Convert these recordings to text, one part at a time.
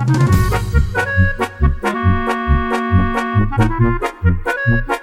Thank you.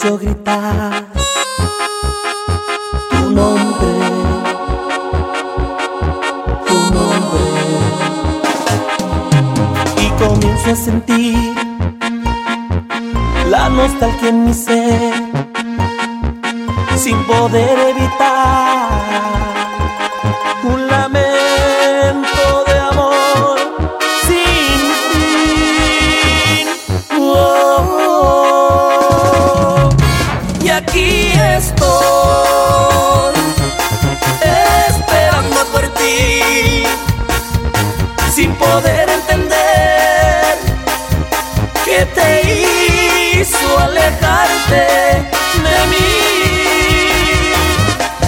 Silencio gritar tu nombre, tu nombre. Y comienzo a sentir la nostalgia en mi ser sin poder evitar de mí.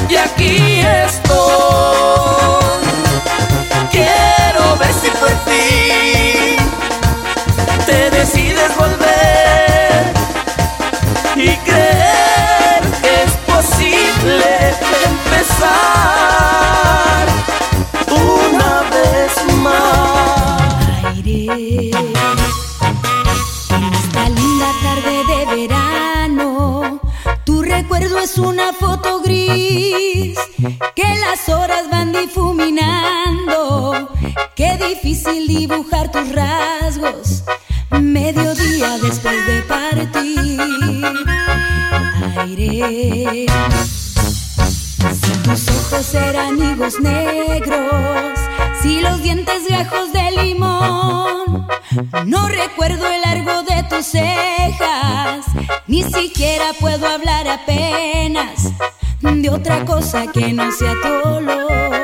Y aquí estoy. Dibujar tus rasgos. Mediodía después de partir. Aire. Si tus ojos eran higos negros, si los dientes gajos de limón, no recuerdo el largo de tus cejas, ni siquiera puedo hablar apenas de otra cosa que no sea tu.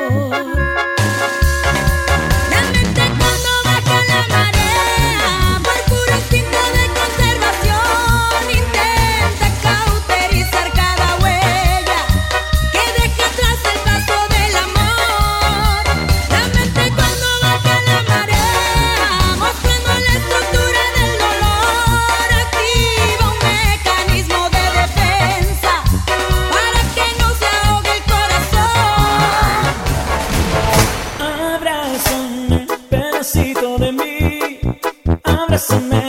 Pedacito de mí. Abrázame,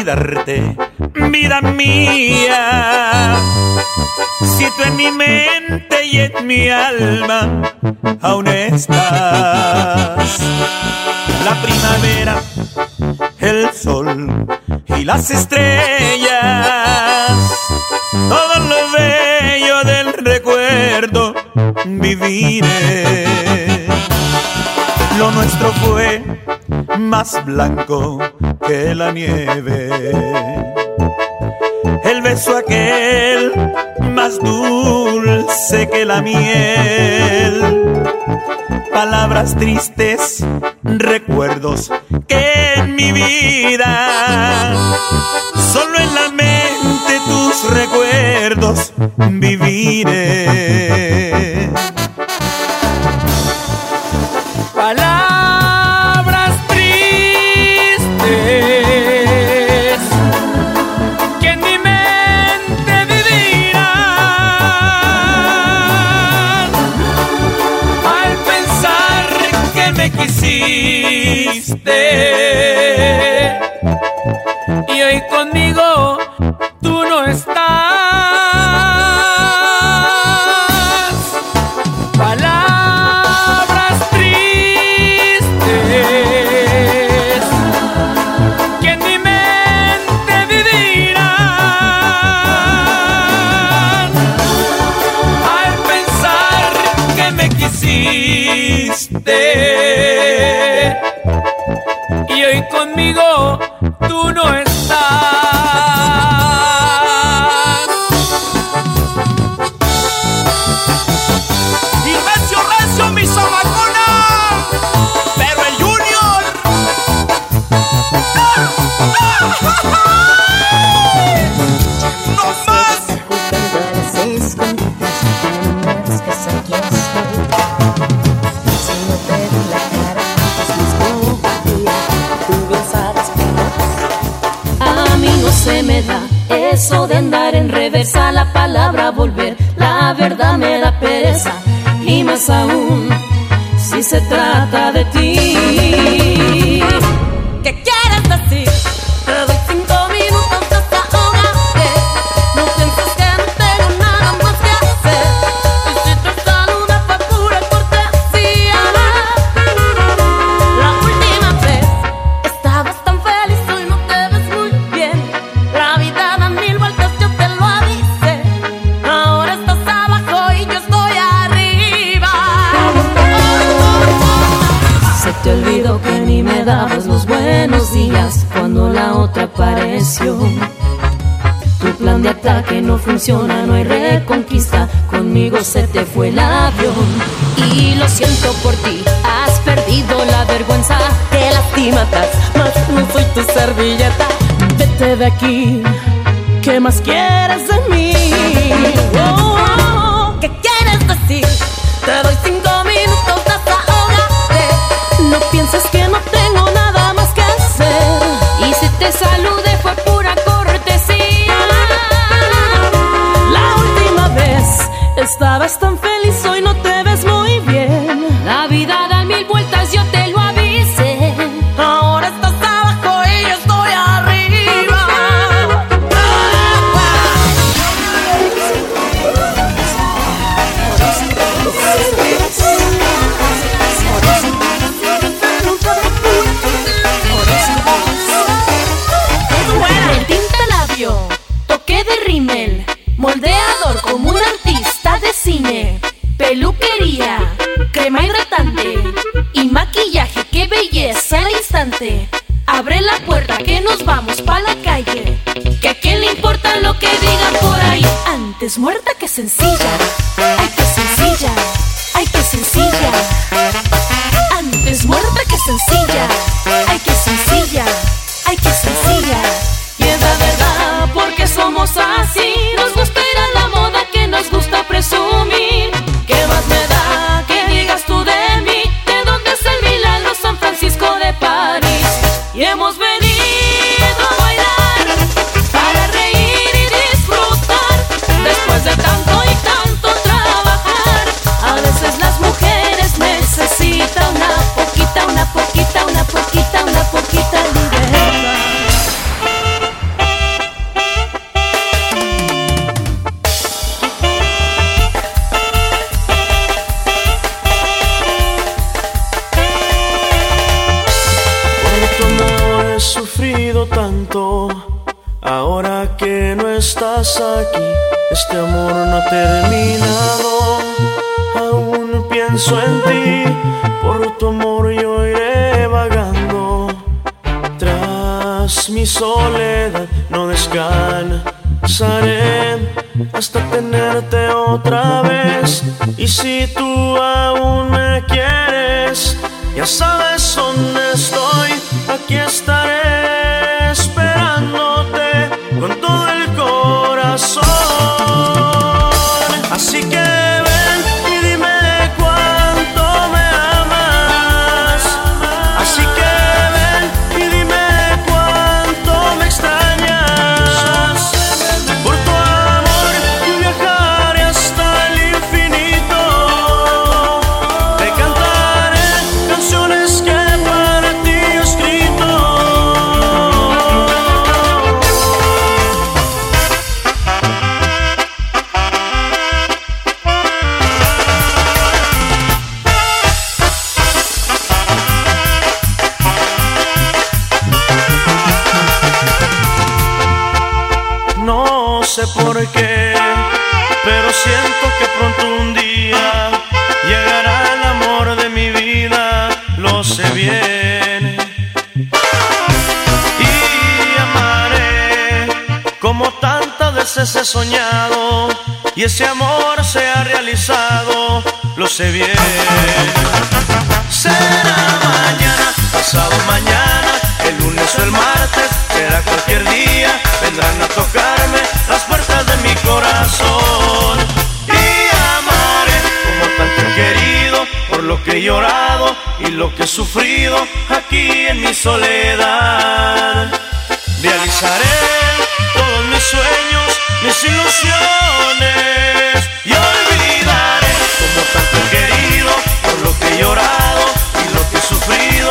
olvidarte, vida mía. Si tú en mi mente y en mi alma aún estás. La primavera, el sol y las estrellas, todo lo bello del recuerdo viviré. Lo nuestro fue más blanco que la nieve. El beso aquel más dulce que la miel. Palabras tristes, recuerdos que en mi vida, solo en la mente tus recuerdos viviré. Quisiste y hoy conmigo me da eso de andar en reversa la palabra volver. La verdad me da pereza y más aún si se trata de ti. Conmigo se te fue el avión. Y lo siento por ti, has perdido la vergüenza. Te lastimatas, mas no soy tu servilleta. Vete de aquí, ¿qué más quieres de mí? Oh, estabas tan feliz, hoy no te crema hidratante y maquillaje, qué belleza al instante. Abre la puerta que nos vamos pa' la calle, que a quién le importa lo que digan por ahí. Antes muerta que sencilla, que no estás aquí, este amor no ha terminado. Aún pienso en ti, por tu amor yo iré vagando. Tras mi soledad no descansaré hasta tenerte otra vez. Y si tú aún me quieres, ya sabes dónde estoy, aquí estaré pero siento que pronto un día llegará el amor de mi vida, lo sé bien. Y amaré como tantas veces he soñado, y ese amor se ha realizado, lo sé bien. Será mañana, pasado mañana, el lunes o el martes, será cualquier mi soledad. Realizaré todos mis sueños, mis ilusiones y olvidaré como tanto he querido, por lo que he llorado y lo que he sufrido